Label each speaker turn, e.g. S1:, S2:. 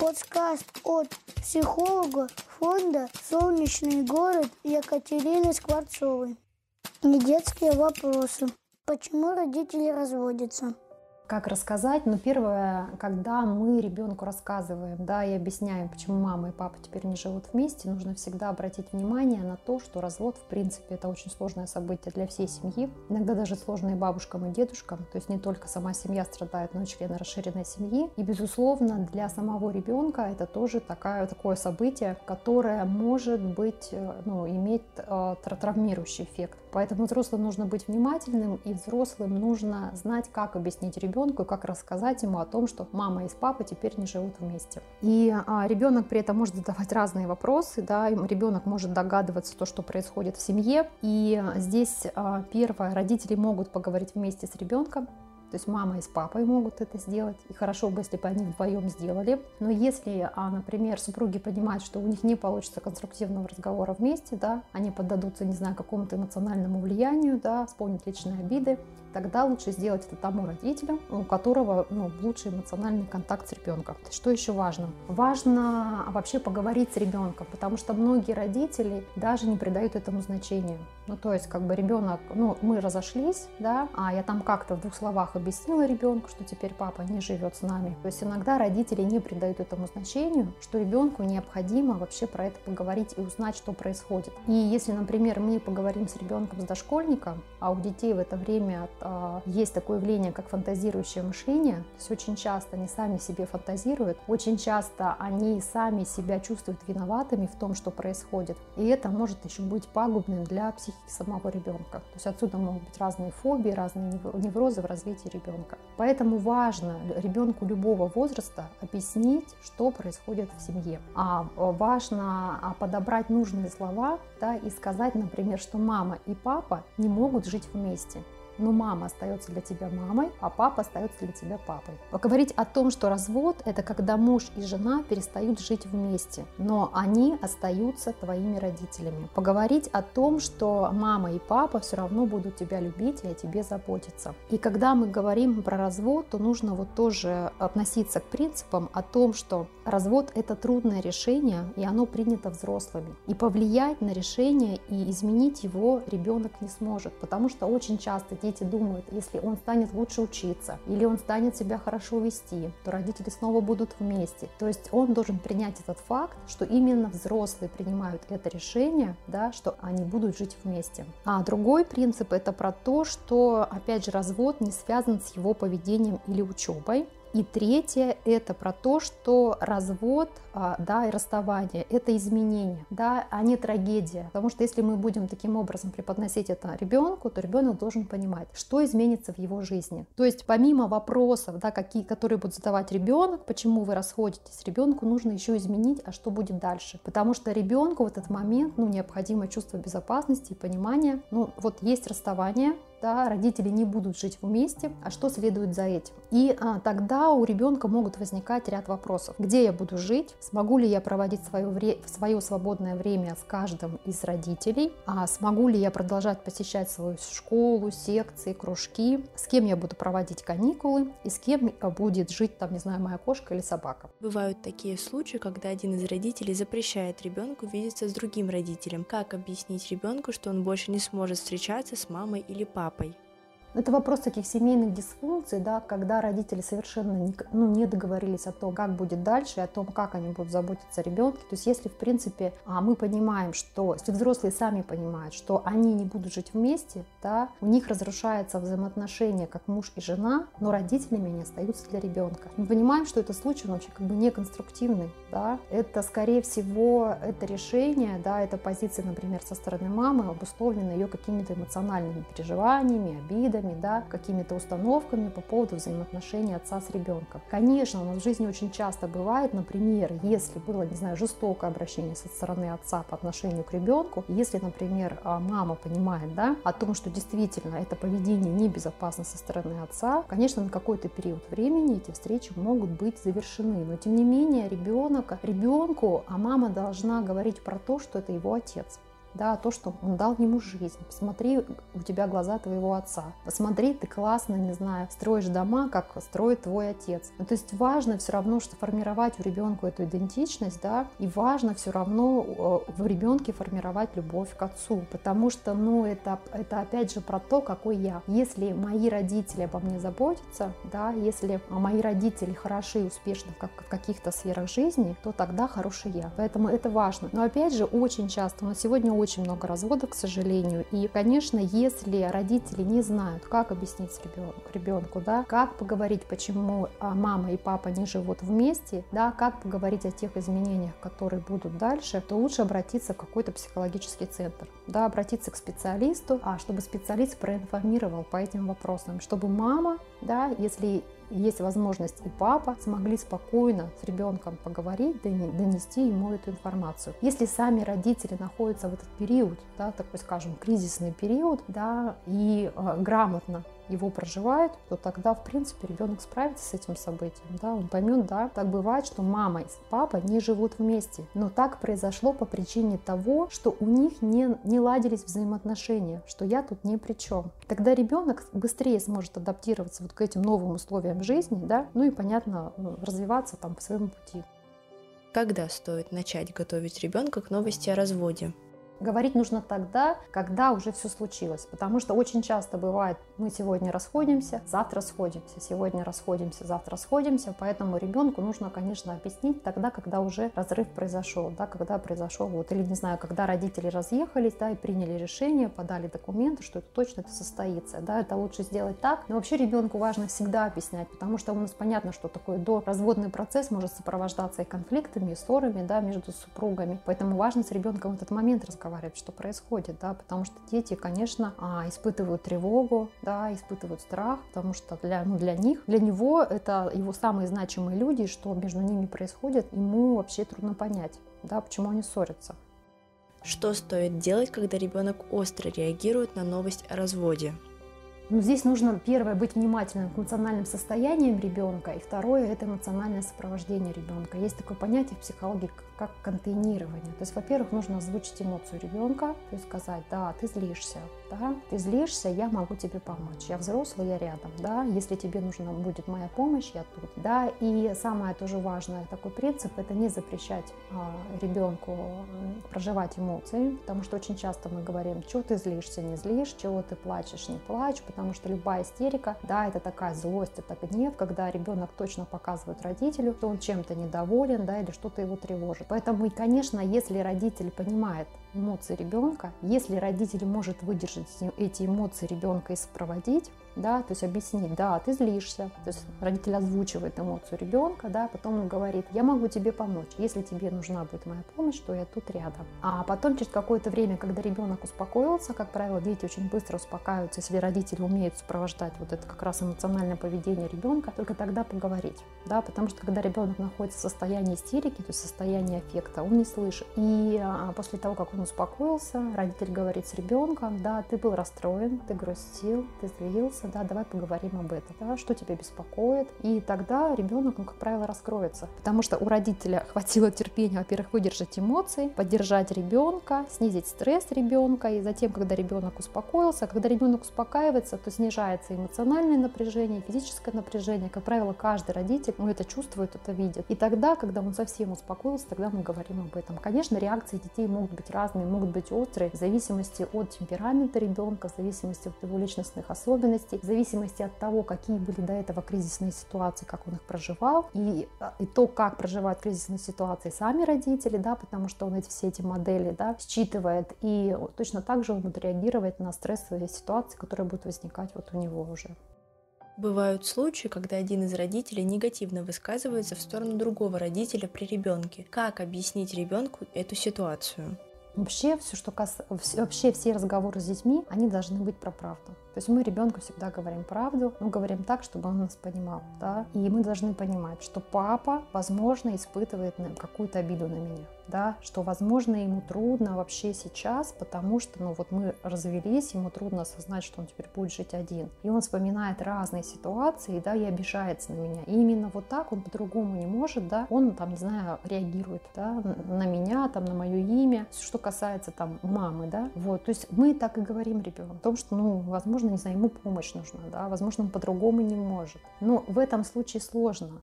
S1: Подсказ от психолога фонда «Солнечный город» Екатерины Скворцовой. Недетские вопросы. Почему родители разводятся?
S2: Как рассказать. Но первое, когда мы ребенку рассказываем, да, и объясняем, почему мама и папа теперь не живут вместе, нужно всегда обратить внимание на то, что развод, в принципе, это очень сложное событие для всей семьи. Иногда даже сложное бабушкам и дедушкам. То есть не только сама семья страдает, но и члены расширенной семьи. И, безусловно, для самого ребенка это тоже такая, такое событие, которое может быть, э, ну, иметь э, травмирующий эффект. Поэтому взрослым нужно быть внимательным, и взрослым нужно знать, как объяснить ребенку, как рассказать ему о том, что мама и папа теперь не живут вместе. И а, ребенок при этом может задавать разные вопросы, да, ребенок может догадываться то, что происходит в семье. И здесь а, первое, родители могут поговорить вместе с ребенком, то есть мама и с папой могут это сделать. И хорошо бы, если бы они вдвоем сделали. Но если, а, например, супруги понимают, что у них не получится конструктивного разговора вместе, да, они поддадутся, не знаю, какому-то эмоциональному влиянию, да, вспомнят личные обиды, тогда лучше сделать это тому родителю, у которого ну, лучший эмоциональный контакт с ребенком. Что еще важно? Важно вообще поговорить с ребенком, потому что многие родители даже не придают этому значения. Ну, то есть, как бы ребенок, ну, мы разошлись, да, а я там как-то в двух словах объяснила ребенку, что теперь папа не живет с нами. То есть иногда родители не придают этому значению, что ребенку необходимо вообще про это поговорить и узнать, что происходит. И если, например, мы поговорим с ребенком, с дошкольником, а у детей в это время есть такое явление, как фантазирующее мышление, то есть очень часто они сами себе фантазируют, очень часто они сами себя чувствуют виноватыми в том, что происходит. И это может еще быть пагубным для психики самого ребенка. То есть отсюда могут быть разные фобии, разные неврозы в развитии ребенка. Поэтому важно ребенку любого возраста объяснить, что происходит в семье. А важно а, подобрать нужные слова да, и сказать, например, что мама и папа не могут жить вместе но мама остается для тебя мамой, а папа остается для тебя папой. Поговорить о том, что развод – это когда муж и жена перестают жить вместе, но они остаются твоими родителями. Поговорить о том, что мама и папа все равно будут тебя любить и о тебе заботиться. И когда мы говорим про развод, то нужно вот тоже относиться к принципам о том, что развод – это трудное решение, и оно принято взрослыми. И повлиять на решение и изменить его ребенок не сможет, потому что очень часто дети дети думают, если он станет лучше учиться или он станет себя хорошо вести, то родители снова будут вместе. То есть он должен принять этот факт, что именно взрослые принимают это решение, да, что они будут жить вместе. А другой принцип это про то, что, опять же, развод не связан с его поведением или учебой. И третье – это про то, что развод а, да, и расставание – это изменение, да, а не трагедия. Потому что если мы будем таким образом преподносить это ребенку, то ребенок должен понимать, что изменится в его жизни. То есть помимо вопросов, да, какие, которые будет задавать ребенок, почему вы расходитесь, ребенку нужно еще изменить, а что будет дальше. Потому что ребенку в этот момент ну, необходимо чувство безопасности и понимания. Ну, вот есть расставание, да, родители не будут жить вместе, а что следует за этим. И а, тогда у ребенка могут возникать ряд вопросов. Где я буду жить? Смогу ли я проводить свое, вре- свое свободное время с каждым из родителей? А смогу ли я продолжать посещать свою школу, секции, кружки? С кем я буду проводить каникулы? И с кем будет жить, там, не знаю, моя кошка или собака?
S3: Бывают такие случаи, когда один из родителей запрещает ребенку видеться с другим родителем. Как объяснить ребенку, что он больше не сможет встречаться с мамой или папой? Папой.
S2: Это вопрос таких семейных дисфункций, да, когда родители совершенно не, ну, не договорились о том, как будет дальше, о том, как они будут заботиться о ребенке. То есть если, в принципе, а, мы понимаем, что, если взрослые сами понимают, что они не будут жить вместе, да, у них разрушается взаимоотношения как муж и жена, но родителями они остаются для ребенка. Мы понимаем, что этот случай, он вообще как бы не конструктивный, да, это, скорее всего, это решение, да, это позиция, например, со стороны мамы, обусловлена ее какими-то эмоциональными переживаниями, обидами, взглядами, да, какими-то установками по поводу взаимоотношений отца с ребенком. Конечно, у нас в жизни очень часто бывает, например, если было, не знаю, жестокое обращение со стороны отца по отношению к ребенку, если, например, а, мама понимает, да, о том, что действительно это поведение небезопасно со стороны отца, конечно, на какой-то период времени эти встречи могут быть завершены, но тем не менее ребенок, ребенку, а мама должна говорить про то, что это его отец. Да, то, что он дал ему жизнь. Посмотри, у тебя глаза твоего отца. Посмотри, ты классно, не знаю, строишь дома, как строит твой отец. Ну, то есть важно все равно, что формировать у ребенка эту идентичность, да, и важно все равно э, в ребенке формировать любовь к отцу, потому что, ну, это, это опять же про то, какой я. Если мои родители обо мне заботятся, да, если мои родители хороши и успешны как, в каких-то сферах жизни, то тогда хороший я. Поэтому это важно. Но опять же, очень часто, у сегодня очень много разводов, к сожалению, и, конечно, если родители не знают, как объяснить ребенку, да, как поговорить, почему а, мама и папа не живут вместе, да, как поговорить о тех изменениях, которые будут дальше, то лучше обратиться в какой-то психологический центр, да, обратиться к специалисту, а чтобы специалист проинформировал по этим вопросам, чтобы мама, да, если есть возможность и папа смогли спокойно с ребенком поговорить, донести ему эту информацию. Если сами родители находятся в этот период, да, такой, скажем, кризисный период, да, и э, грамотно его проживают, то тогда, в принципе, ребенок справится с этим событием. Да? Он поймет, да, так бывает, что мама и папа не живут вместе. Но так произошло по причине того, что у них не, не ладились взаимоотношения, что я тут ни при чем. Тогда ребенок быстрее сможет адаптироваться вот к этим новым условиям жизни, да, ну и, понятно, развиваться там по своему пути.
S3: Когда стоит начать готовить ребенка к новости о разводе?
S2: Говорить нужно тогда, когда уже все случилось. Потому что очень часто бывает, мы сегодня расходимся, завтра сходимся, сегодня расходимся, завтра сходимся. Поэтому ребенку нужно, конечно, объяснить тогда, когда уже разрыв произошел, да, когда произошел, вот, или не знаю, когда родители разъехались, да, и приняли решение, подали документы, что это точно это состоится, да, это лучше сделать так. Но вообще ребенку важно всегда объяснять, потому что у нас понятно, что такое до разводный процесс может сопровождаться и конфликтами, и ссорами, да, между супругами. Поэтому важно с ребенком в этот момент разговаривать разговаривать, что происходит, да, потому что дети, конечно, а, испытывают тревогу, да, испытывают страх, потому что для, ну, для них, для него это его самые значимые люди, что между ними происходит, ему вообще трудно понять, да, почему они ссорятся.
S3: Что стоит делать, когда ребенок остро реагирует на новость о разводе?
S2: Ну, здесь нужно, первое, быть внимательным к эмоциональным состояниям ребенка, и второе, это эмоциональное сопровождение ребенка. Есть такое понятие в психологии, как контейнирование. То есть, во-первых, нужно озвучить эмоцию ребенка, то есть сказать, да, ты злишься, да, ты злишься, я могу тебе помочь. Я взрослый, я рядом, да, если тебе нужна будет моя помощь, я тут, да. И самое тоже важное, такой принцип, это не запрещать а, ребенку проживать эмоции, потому что очень часто мы говорим, что ты злишься, не злишь, чего ты плачешь, не плачь, что любая истерика, да, это такая злость, это гнев, когда ребенок точно показывает родителю, что он чем-то недоволен, да, или что-то его тревожит. Поэтому, и, конечно, если родитель понимает эмоции ребенка, если родитель может выдержать эти эмоции ребенка и сопроводить, да, то есть объяснить, да, ты злишься, то есть родитель озвучивает эмоцию ребенка, да, потом он говорит, я могу тебе помочь, если тебе нужна будет моя помощь, то я тут рядом. А потом через какое-то время, когда ребенок успокоился, как правило, дети очень быстро успокаиваются, если родители умеют сопровождать вот это как раз эмоциональное поведение ребенка, только тогда поговорить, да, потому что когда ребенок находится в состоянии истерики, то есть состоянии аффекта, он не слышит. И а, после того, как он успокоился, родитель говорит с ребенком, да, ты был расстроен, ты грустил, ты злился, да, давай поговорим об этом, да, что тебя беспокоит. И тогда ребенок, ну, как правило, раскроется. Потому что у родителя хватило терпения, во-первых, выдержать эмоции, поддержать ребенка, снизить стресс ребенка. И затем, когда ребенок успокоился, когда ребенок успокаивается, то снижается эмоциональное напряжение, физическое напряжение. Как правило, каждый родитель ну, это чувствует, это видит. И тогда, когда он совсем успокоился, тогда мы говорим об этом. Конечно, реакции детей могут быть разные, могут быть острые, в зависимости от темперамента ребенка, в зависимости от его личностных особенностей в зависимости от того, какие были до этого кризисные ситуации, как он их проживал, и, а, и то, как проживают кризисные ситуации сами родители, да, потому что он эти, все эти модели да, считывает, и точно так же он будет реагировать на стрессовые ситуации, которые будут возникать вот у него уже.
S3: Бывают случаи, когда один из родителей негативно высказывается в сторону другого родителя при ребенке. Как объяснить ребенку эту ситуацию?
S2: Вообще, все, что кас... вообще все разговоры с детьми, они должны быть про правду. То есть мы ребенку всегда говорим правду, но говорим так, чтобы он нас понимал. Да? И мы должны понимать, что папа, возможно, испытывает какую-то обиду на меня. Да, что, возможно, ему трудно вообще сейчас, потому что, ну, вот мы развелись, ему трудно осознать, что он теперь будет жить один. И он вспоминает разные ситуации, да, и обижается на меня. И именно вот так он по-другому не может, да, он там, не знаю, реагирует, да, на меня, там, на мое имя, что касается там мамы, да, вот, то есть мы так и говорим ребенку о том, что, ну, возможно, не знаю, ему помощь нужна, да, возможно, он по-другому не может. Но в этом случае сложно,